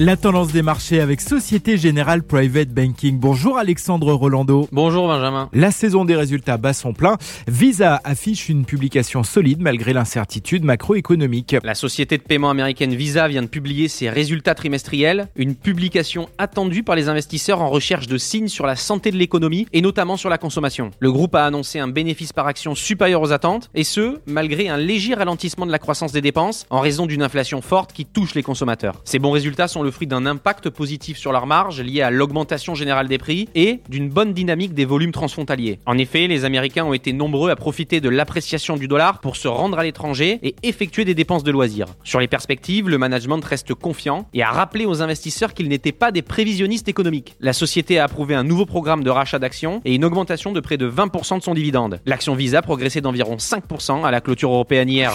La tendance des marchés avec Société Générale Private Banking. Bonjour Alexandre Rolando. Bonjour Benjamin. La saison des résultats bat son plein. Visa affiche une publication solide malgré l'incertitude macroéconomique. La société de paiement américaine Visa vient de publier ses résultats trimestriels, une publication attendue par les investisseurs en recherche de signes sur la santé de l'économie et notamment sur la consommation. Le groupe a annoncé un bénéfice par action supérieur aux attentes et ce, malgré un léger ralentissement de la croissance des dépenses en raison d'une inflation forte qui touche les consommateurs. Ces bons résultats sont le le fruit d'un impact positif sur leur marge lié à l'augmentation générale des prix et d'une bonne dynamique des volumes transfrontaliers. En effet, les Américains ont été nombreux à profiter de l'appréciation du dollar pour se rendre à l'étranger et effectuer des dépenses de loisirs. Sur les perspectives, le management reste confiant et a rappelé aux investisseurs qu'ils n'étaient pas des prévisionnistes économiques. La société a approuvé un nouveau programme de rachat d'actions et une augmentation de près de 20% de son dividende. L'action Visa progressait d'environ 5% à la clôture européenne hier.